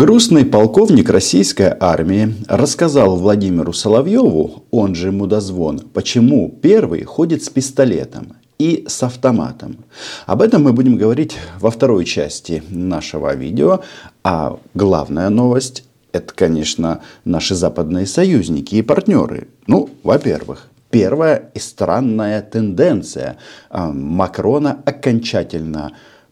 Грустный полковник российской армии рассказал Владимиру Соловьеву, он же Мудозвон, почему первый ходит с пистолетом и с автоматом. Об этом мы будем говорить во второй части нашего видео. А главная новость – это, конечно, наши западные союзники и партнеры. Ну, во-первых, первая и странная тенденция. А, Макрона окончательно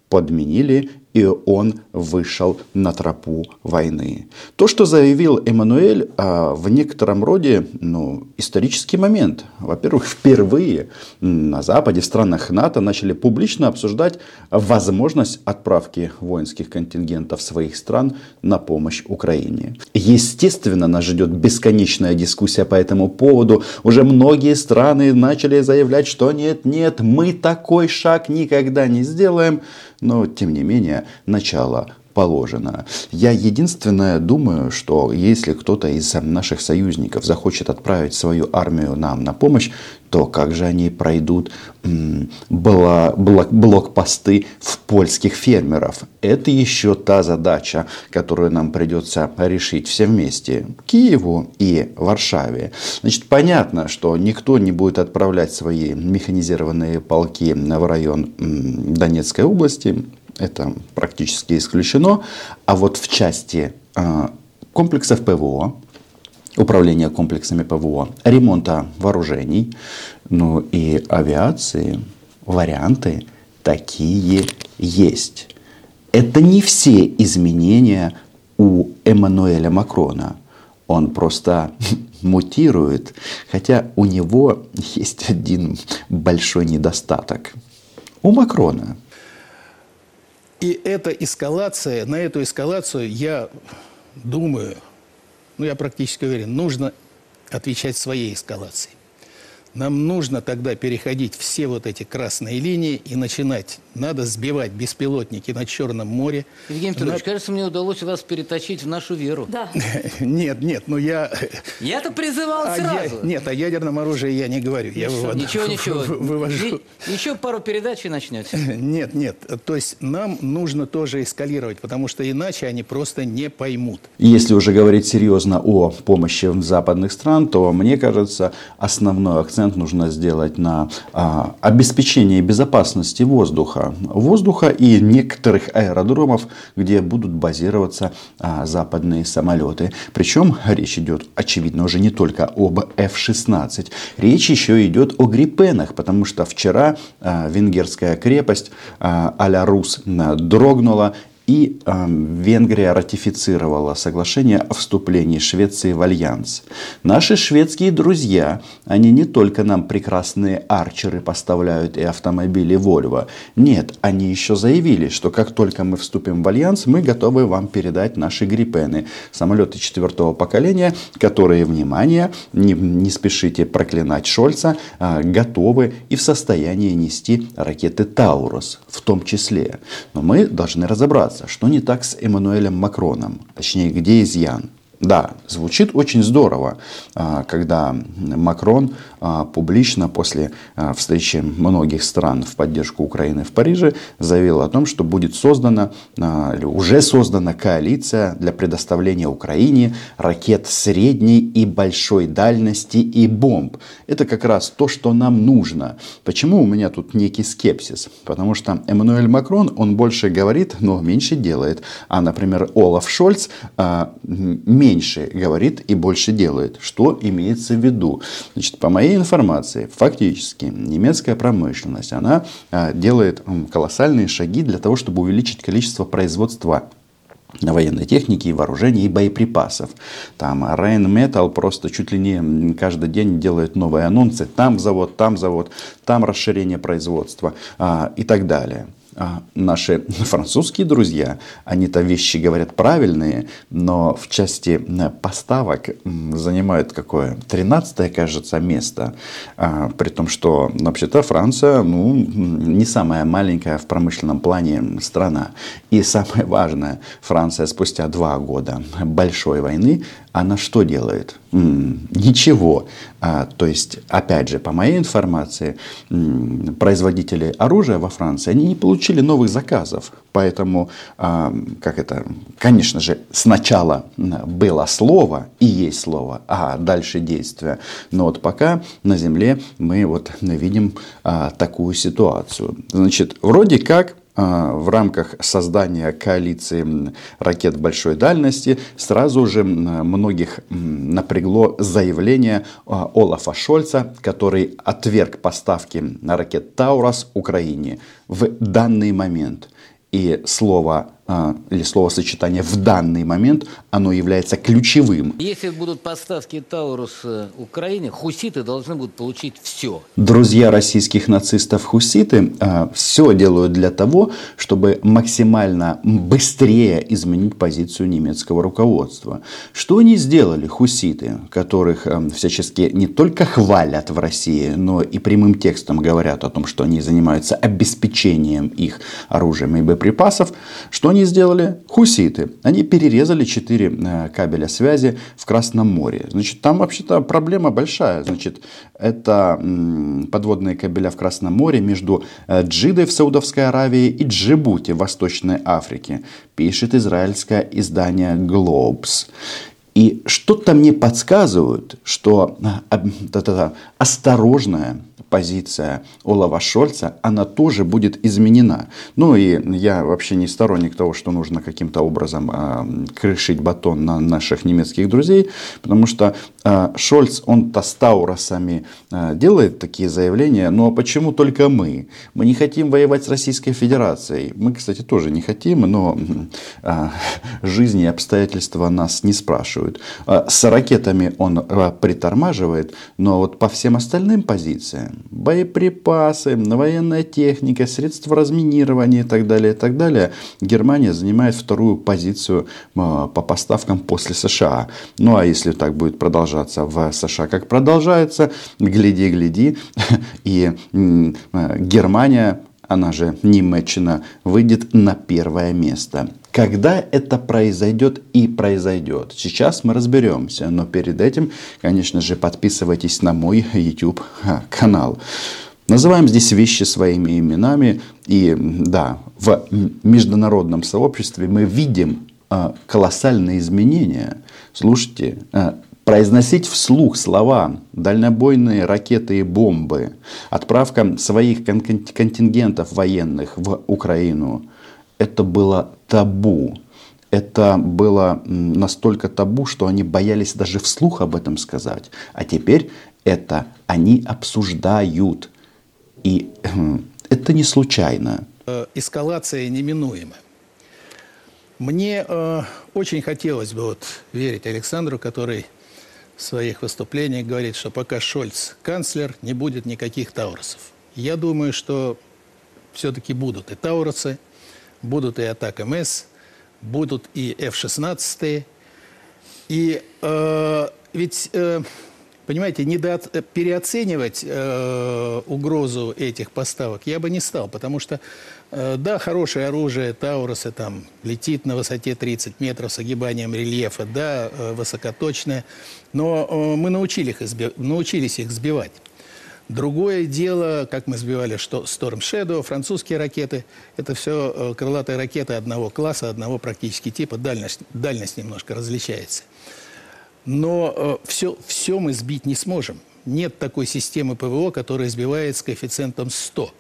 подменили и он вышел на тропу войны. То, что заявил Эммануэль, а, в некотором роде ну, исторический момент. Во-первых, впервые на Западе, в странах НАТО начали публично обсуждать возможность отправки воинских контингентов своих стран на помощь Украине. Естественно, нас ждет бесконечная дискуссия по этому поводу. Уже многие страны начали заявлять, что нет, нет, мы такой шаг никогда не сделаем но тем не менее начало положено. Я единственное думаю, что если кто-то из наших союзников захочет отправить свою армию нам на помощь, то как же они пройдут блокпосты в польских фермеров? Это еще та задача, которую нам придется решить все вместе. Киеву и Варшаве. Значит, понятно, что никто не будет отправлять свои механизированные полки в район Донецкой области это практически исключено. А вот в части а, комплексов ПВО, управления комплексами ПВО, ремонта вооружений, ну и авиации, варианты такие есть. Это не все изменения у Эммануэля Макрона. Он просто мутирует, хотя у него есть один большой недостаток. У Макрона и эта эскалация, на эту эскалацию, я думаю, ну я практически уверен, нужно отвечать своей эскалацией. Нам нужно тогда переходить все вот эти красные линии и начинать. Надо сбивать беспилотники на Черном море. Евгений Петрович, На... кажется, мне удалось вас переточить в нашу веру. Да. Нет, нет, ну я... Я-то призывал а сразу. Я... Нет, о ядерном оружии я не говорю. Я вывод... Ничего, ничего. Вывожу... Еще пару передач и начнете. Нет, нет. То есть нам нужно тоже эскалировать, потому что иначе они просто не поймут. Если уже говорить серьезно о помощи западных стран, то мне кажется, основной акцент акцент нужно сделать на а, обеспечение безопасности воздуха. Воздуха и некоторых аэродромов, где будут базироваться а, западные самолеты. Причем речь идет, очевидно, уже не только об F-16. Речь еще идет о Гриппенах, потому что вчера а, венгерская крепость а, а-ля Рус дрогнула и э, Венгрия ратифицировала соглашение о вступлении Швеции в альянс. Наши шведские друзья, они не только нам прекрасные арчеры поставляют и автомобили Volvo. Нет, они еще заявили, что как только мы вступим в альянс, мы готовы вам передать наши гриппены. Самолеты четвертого поколения, которые, внимание, не, не спешите проклинать Шольца, э, готовы и в состоянии нести ракеты Таурус в том числе. Но мы должны разобраться, разобраться, что не так с Эммануэлем Макроном, точнее, где изъян. Да, звучит очень здорово, а, когда Макрон а, публично после а, встречи многих стран в поддержку Украины в Париже заявил о том, что будет создана, или уже создана коалиция для предоставления Украине ракет средней и большой дальности и бомб. Это как раз то, что нам нужно. Почему у меня тут некий скепсис? Потому что Эммануэль Макрон, он больше говорит, но меньше делает. А, например, Олаф Шольц меньше меньше говорит и больше делает. Что имеется в виду? Значит, по моей информации, фактически немецкая промышленность, она а, делает колоссальные шаги для того, чтобы увеличить количество производства военной техники, вооружений и боеприпасов. Там Rheinmetall просто чуть ли не каждый день делает новые анонсы. Там завод, там завод, там расширение производства а, и так далее. А, наши французские друзья, они-то вещи говорят правильные, но в части э, поставок занимают какое? 13 кажется, место. А, при том, что вообще-то Франция ну, не самая маленькая в промышленном плане страна. И самое важное, Франция спустя два года большой войны, она что делает? Ничего. А, то есть, опять же, по моей информации, производители оружия во Франции, они не получили новых заказов. Поэтому, а, как это, конечно же, сначала было слово и есть слово, а дальше действие. Но вот пока на Земле мы вот видим а, такую ситуацию. Значит, вроде как в рамках создания коалиции ракет большой дальности сразу же многих напрягло заявление а, Олафа Шольца, который отверг поставки ракет Таурас Украине в данный момент. И слово а, или словосочетание в данный момент, оно является ключевым. Если будут поставки Таурус э, Украине, хуситы должны будут получить все. Друзья российских нацистов хуситы а, все делают для того, чтобы максимально быстрее изменить позицию немецкого руководства. Что они сделали, хуситы, которых а, всячески не только хвалят в России, но и прямым текстом говорят о том, что они занимаются обеспечением их оружием и боеприпасов, что они сделали? Хуситы. Они перерезали 4 э, кабеля связи в Красном море. Значит, там вообще-то проблема большая. Значит, это подводные кабеля в Красном море между э, Джидой в Саудовской Аравии и Джибути в Восточной Африке. Пишет израильское издание Globes. И что-то мне подсказывают, что э, осторожная позиция Олафа Шольца, она тоже будет изменена. Ну и я вообще не сторонник того, что нужно каким-то образом э, крышить батон на наших немецких друзей, потому что э, Шольц, он-то с Тауросами э, делает такие заявления, ну а почему только мы? Мы не хотим воевать с Российской Федерацией. Мы, кстати, тоже не хотим, но э, жизнь и обстоятельства нас не спрашивают. Э, с ракетами он э, притормаживает, но вот по всем остальным позициям. Боеприпасы, военная техника, средства разминирования и так далее, и так далее, Германия занимает вторую позицию а, по поставкам после США. Ну а если так будет продолжаться в США, как продолжается, гляди, гляди, и а, Германия она же Немеччина, выйдет на первое место. Когда это произойдет и произойдет, сейчас мы разберемся. Но перед этим, конечно же, подписывайтесь на мой YouTube канал. Называем здесь вещи своими именами. И да, в международном сообществе мы видим а, колоссальные изменения. Слушайте, а, произносить вслух слова «дальнобойные ракеты и бомбы», отправка своих контингентов военных в Украину – это было табу. Это было настолько табу, что они боялись даже вслух об этом сказать. А теперь это они обсуждают. И это не случайно. Э, эскалация неминуема. Мне э, очень хотелось бы вот верить Александру, который своих выступлениях говорит, что пока Шольц канцлер, не будет никаких тауросов. Я думаю, что все-таки будут и тауросы, будут и атака МС, будут и F-16. И э, ведь, э, понимаете, недо... переоценивать э, угрозу этих поставок я бы не стал, потому что, э, да, хорошее оружие, Таурусы там летит на высоте 30 метров с огибанием рельефа, да, э, высокоточное, но э, мы научили их изби... научились их сбивать. Другое дело, как мы сбивали, что Storm Shadow, французские ракеты, это все э, крылатые ракеты одного класса, одного практически типа, дальность, дальность немножко различается. Но все, э, все мы сбить не сможем. Нет такой системы ПВО, которая сбивает с коэффициентом 100.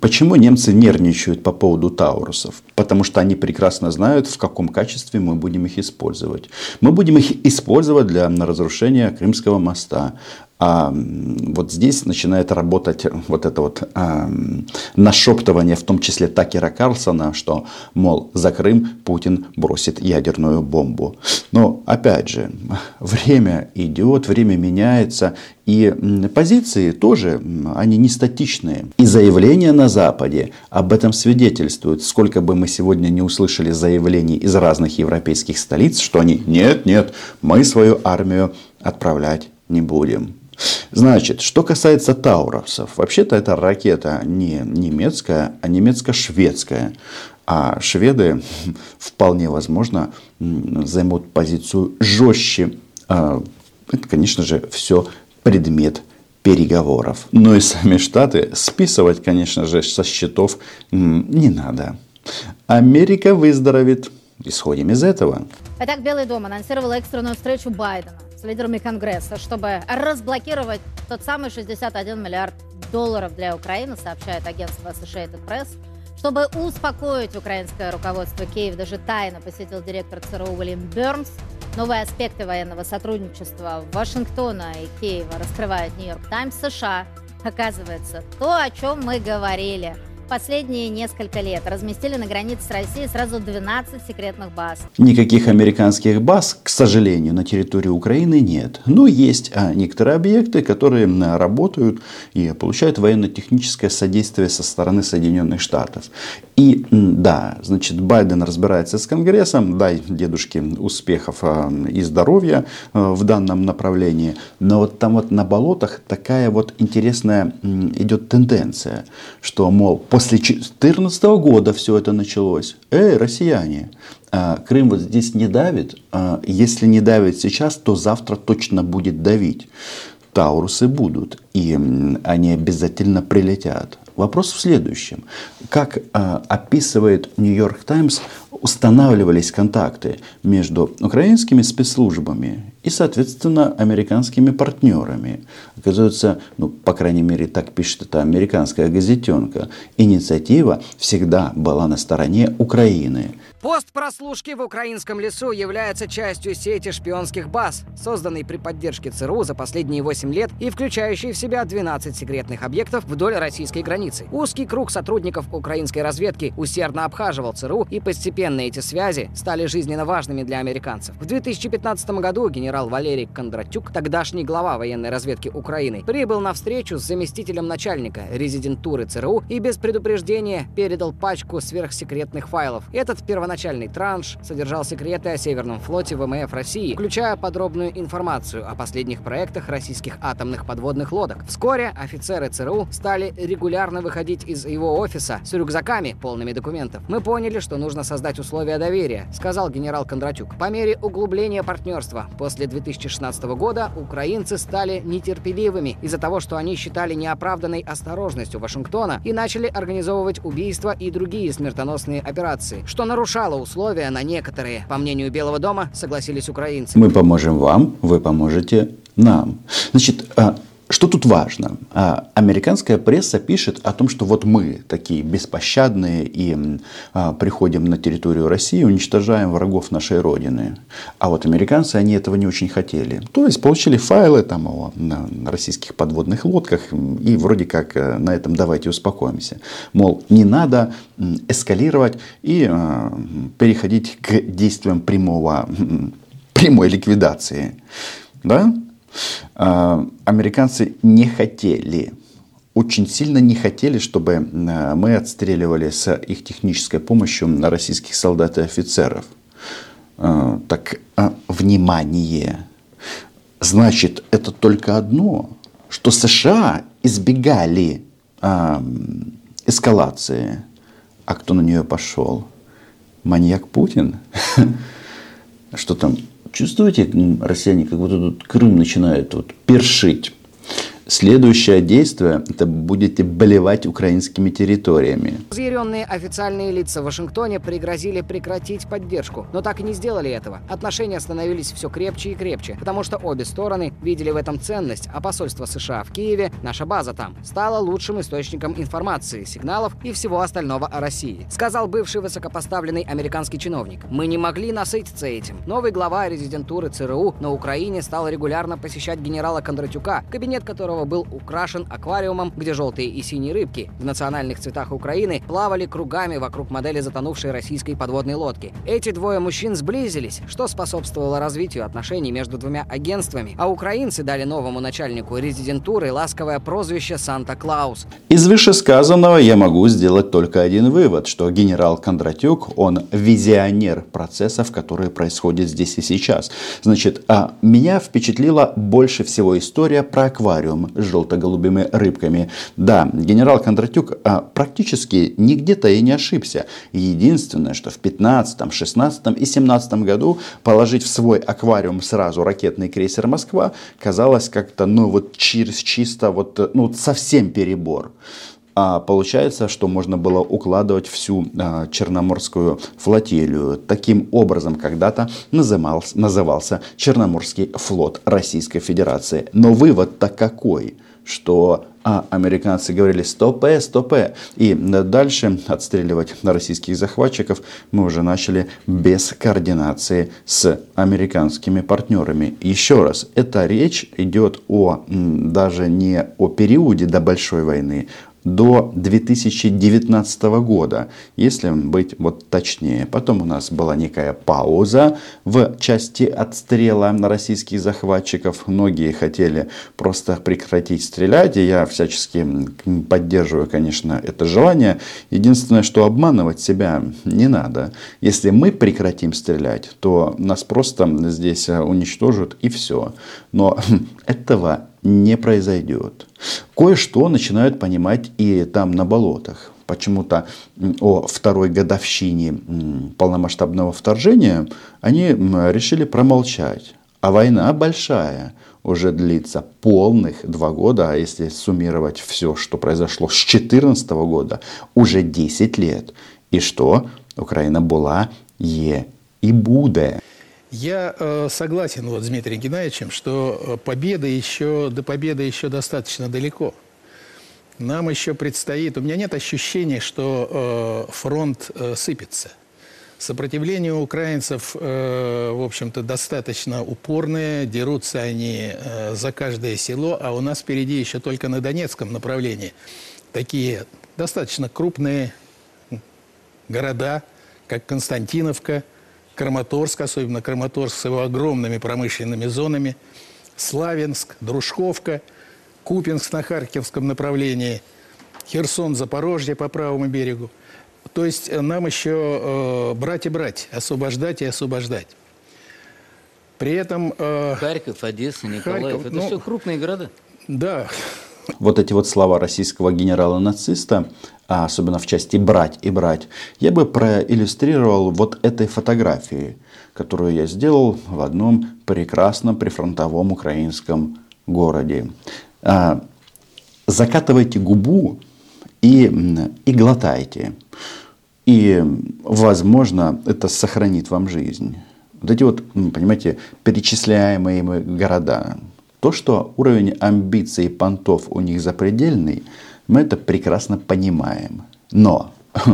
Почему немцы нервничают по поводу таурусов? Потому что они прекрасно знают, в каком качестве мы будем их использовать. Мы будем их использовать для разрушения Крымского моста. А вот здесь начинает работать вот это вот а, нашептывание, в том числе Такера Карлсона, что, мол, за Крым Путин бросит ядерную бомбу. Но, опять же, время идет, время меняется, и позиции тоже, они не статичные. И заявления на Западе об этом свидетельствуют. Сколько бы мы сегодня не услышали заявлений из разных европейских столиц, что они, нет, нет, мы свою армию отправлять не будем. Значит, что касается тауросов, вообще-то эта ракета не немецкая, а немецко-шведская. А шведы вполне возможно займут позицию жестче а, это, конечно же, все предмет переговоров. Но и сами Штаты списывать, конечно же, со счетов не надо. Америка выздоровеет. Исходим из этого. Итак, Белый дом анонсировал экстренную встречу Байдена с лидерами Конгресса, чтобы разблокировать тот самый 61 миллиард долларов для Украины, сообщает агентство Associated Press. Чтобы успокоить украинское руководство, Киев даже тайно посетил директор ЦРУ Уильям Бернс. Новые аспекты военного сотрудничества Вашингтона и Киева раскрывает Нью-Йорк Таймс США. Оказывается, то, о чем мы говорили – последние несколько лет разместили на границе с Россией сразу 12 секретных баз. Никаких американских баз, к сожалению, на территории Украины нет. Но есть а, некоторые объекты, которые работают и получают военно-техническое содействие со стороны Соединенных Штатов. И да, значит, Байден разбирается с Конгрессом, дай дедушке успехов а, и здоровья а, в данном направлении. Но вот там вот на болотах такая вот интересная идет тенденция, что, мол, после 2014 года все это началось. Эй, россияне, а, Крым вот здесь не давит. Если не давит сейчас, то завтра точно будет давить. Таурусы будут, и они обязательно прилетят. Вопрос в следующем. Как э, описывает Нью-Йорк Таймс, устанавливались контакты между украинскими спецслужбами и, соответственно, американскими партнерами. Оказывается, ну, по крайней мере, так пишет эта американская газетенка, инициатива всегда была на стороне Украины. Пост прослушки в украинском лесу является частью сети шпионских баз, созданной при поддержке ЦРУ за последние 8 лет и включающей в себя 12 секретных объектов вдоль российской границы. Узкий круг сотрудников украинской разведки усердно обхаживал ЦРУ, и постепенно эти связи стали жизненно важными для американцев. В 2015 году генерал Валерий Кондратюк, тогдашний глава военной разведки Украины, прибыл на встречу с заместителем начальника резидентуры ЦРУ и без предупреждения передал пачку сверхсекретных файлов. Этот Первоначальный транш содержал секреты о Северном флоте ВМФ России, включая подробную информацию о последних проектах российских атомных подводных лодок. Вскоре офицеры ЦРУ стали регулярно выходить из его офиса с рюкзаками, полными документов. Мы поняли, что нужно создать условия доверия, сказал генерал Кондратюк. По мере углубления партнерства после 2016 года украинцы стали нетерпеливыми из-за того, что они считали неоправданной осторожностью Вашингтона и начали организовывать убийства и другие смертоносные операции, что нарушало условия на некоторые. По мнению Белого дома, согласились украинцы. Мы поможем вам, вы поможете нам. Значит, а, что тут важно? А, американская пресса пишет о том, что вот мы такие беспощадные и а, приходим на территорию России, уничтожаем врагов нашей Родины. А вот американцы, они этого не очень хотели. То есть получили файлы там, о российских подводных лодках и вроде как э, на этом давайте успокоимся. Мол, не надо эскалировать и а, переходить к действиям прямого, прямой ликвидации. Да? А, американцы не хотели, очень сильно не хотели, чтобы а, мы отстреливали с их технической помощью на российских солдат и офицеров. А, так, внимание! Значит, это только одно, что США избегали эскалации. А кто на нее пошел? Маньяк Путин? Что там? Чувствуете, россияне, как будто тут Крым начинает вот першить. Следующее действие – это будете болевать украинскими территориями. Разъяренные официальные лица в Вашингтоне пригрозили прекратить поддержку, но так и не сделали этого. Отношения становились все крепче и крепче, потому что обе стороны видели в этом ценность, а посольство США в Киеве, наша база там, стало лучшим источником информации, сигналов и всего остального о России. Сказал бывший высокопоставленный американский чиновник. Мы не могли насытиться этим. Новый глава резидентуры ЦРУ на Украине стал регулярно посещать генерала Кондратюка, кабинет которого которого был украшен аквариумом, где желтые и синие рыбки в национальных цветах Украины плавали кругами вокруг модели затонувшей российской подводной лодки. Эти двое мужчин сблизились, что способствовало развитию отношений между двумя агентствами, а украинцы дали новому начальнику резидентуры ласковое прозвище Санта-Клаус. Из вышесказанного я могу сделать только один вывод, что генерал Кондратюк, он визионер процессов, которые происходят здесь и сейчас. Значит, а меня впечатлила больше всего история про аквариум желто-голубыми рыбками. Да, генерал Кондратюк а, практически нигде-то и не ошибся. Единственное, что в 15, 16 и 17 году положить в свой аквариум сразу ракетный крейсер «Москва» казалось как-то, ну вот через чисто вот, ну совсем перебор а получается, что можно было укладывать всю а, Черноморскую флотилию. Таким образом, когда-то назывался, назывался Черноморский флот Российской Федерации. Но вывод-то какой? Что а американцы говорили стопе, стопе. И дальше отстреливать российских захватчиков мы уже начали без координации с американскими партнерами. Еще раз, эта речь идет о даже не о периоде до Большой войны, до 2019 года, если быть вот точнее. Потом у нас была некая пауза в части отстрела на российских захватчиков. Многие хотели просто прекратить стрелять, и я всячески поддерживаю, конечно, это желание. Единственное, что обманывать себя не надо. Если мы прекратим стрелять, то нас просто здесь уничтожат и все. Но этого не произойдет. Кое-что начинают понимать и там на болотах. Почему-то о второй годовщине полномасштабного вторжения они решили промолчать. А война большая уже длится полных два года, а если суммировать все, что произошло с 2014 года, уже 10 лет. И что? Украина была, е и будет. Я э, согласен вот с Дмитрием Геннадьевичем, что э, победа еще, до победы еще достаточно далеко. Нам еще предстоит... У меня нет ощущения, что э, фронт э, сыпется. Сопротивление украинцев, э, в общем-то, достаточно упорное. Дерутся они э, за каждое село, а у нас впереди еще только на Донецком направлении такие достаточно крупные города, как Константиновка – Краматорск, особенно Краматорск с его огромными промышленными зонами, Славянск, Дружковка, Купинск на Харьковском направлении, Херсон, Запорожье по правому берегу. То есть э, нам еще э, брать и брать, освобождать и освобождать. При этом... Э, Харьков, Одесса, Николаев. Харьков, это ну, все крупные города. Да. Вот эти вот слова российского генерала-нациста а особенно в части брать и брать, я бы проиллюстрировал вот этой фотографией, которую я сделал в одном прекрасном прифронтовом украинском городе. А, закатывайте губу и, и глотайте. И, возможно, это сохранит вам жизнь. Вот эти вот, понимаете, перечисляемые города. То, что уровень амбиций понтов у них запредельный – мы это прекрасно понимаем. Но,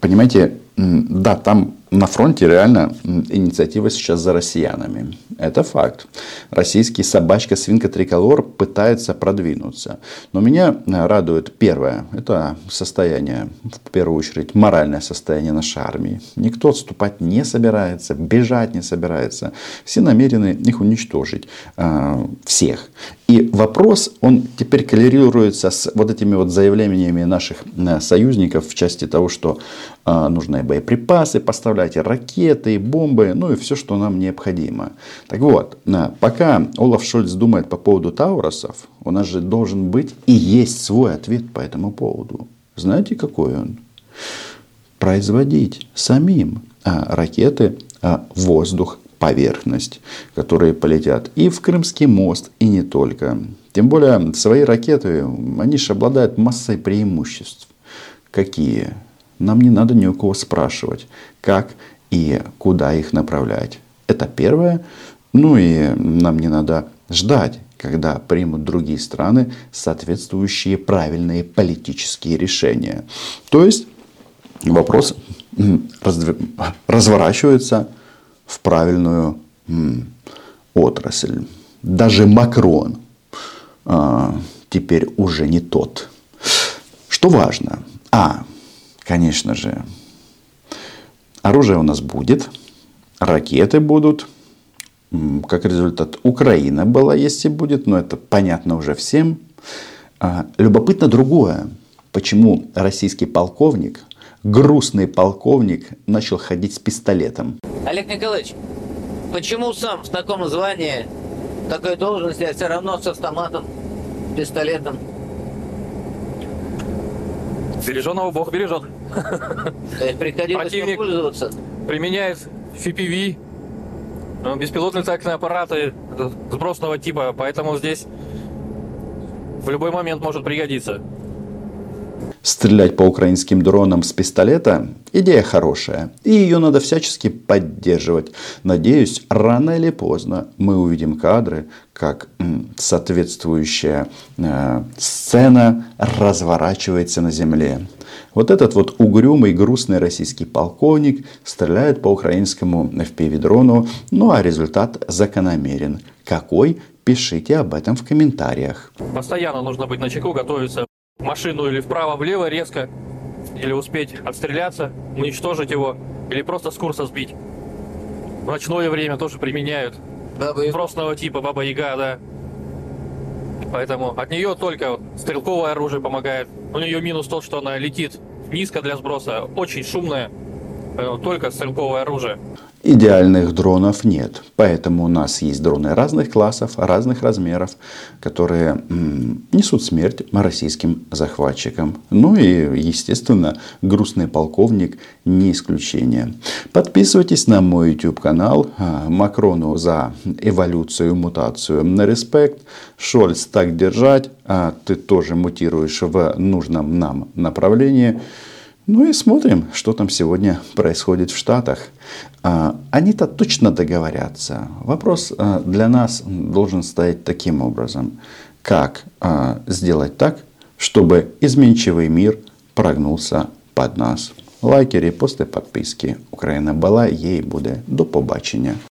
понимаете, да, там на фронте реально инициатива сейчас за россиянами. Это факт. Российский собачка свинка триколор пытается продвинуться. Но меня радует первое. Это состояние, в первую очередь, моральное состояние нашей армии. Никто отступать не собирается, бежать не собирается. Все намерены их уничтожить. Э, всех. И вопрос, он теперь коррелируется с вот этими вот заявлениями наших э, союзников в части того, что э, нужны боеприпасы поставлять, ракеты, бомбы, ну и все, что нам необходимо. Так вот, э, пока Олаф Шольц думает по поводу Тауросов, у нас же должен быть и есть свой ответ по этому поводу. Знаете, какой он? Производить самим ракеты, воздух, поверхность, которые полетят и в Крымский мост, и не только. Тем более, свои ракеты, они же обладают массой преимуществ. Какие? Нам не надо ни у кого спрашивать, как и куда их направлять. Это первое. Ну и нам не надо ждать, когда примут другие страны соответствующие правильные политические решения. То есть вопрос разворачивается в правильную отрасль. Даже Макрон а, теперь уже не тот. Что важно? А, конечно же, оружие у нас будет, ракеты будут, как результат Украина была, есть и будет, но это понятно уже всем. А, любопытно другое, почему российский полковник, грустный полковник, начал ходить с пистолетом. Олег Николаевич, почему сам в таком звании такой должности, а все равно с автоматом, пистолетом. Береженого Бог бережет. То есть приходилось Противник. пользоваться. Применяет FPV, э, беспилотные летательные аппараты э, сбросного типа, поэтому здесь в любой момент может пригодиться. Стрелять по украинским дронам с пистолета – идея хорошая, и ее надо всячески поддерживать. Надеюсь, рано или поздно мы увидим кадры, как соответствующая э, сцена разворачивается на земле. Вот этот вот угрюмый, грустный российский полковник стреляет по украинскому FPV-дрону, ну а результат закономерен. Какой? Пишите об этом в комментариях. Постоянно нужно быть на чеку, готовиться машину или вправо-влево резко, или успеть отстреляться, уничтожить его, или просто с курса сбить. В ночное время тоже применяют. Бабы и Сбросного типа Баба Яга, да. Поэтому от нее только вот стрелковое оружие помогает. У нее минус тот, что она летит низко для сброса, очень шумная. Поэтому только стрелковое оружие. Идеальных дронов нет, поэтому у нас есть дроны разных классов, разных размеров, которые несут смерть российским захватчикам. Ну и, естественно, грустный полковник не исключение. Подписывайтесь на мой YouTube канал. А, Макрону за эволюцию, мутацию на респект. Шольц так держать. А ты тоже мутируешь в нужном нам направлении. Ну и смотрим, что там сегодня происходит в Штатах. А, Они-то точно договорятся. Вопрос а, для нас должен стоять таким образом. Как а, сделать так, чтобы изменчивый мир прогнулся под нас? Лайки, репости, підписки. Україна була, є і буде. До побачення.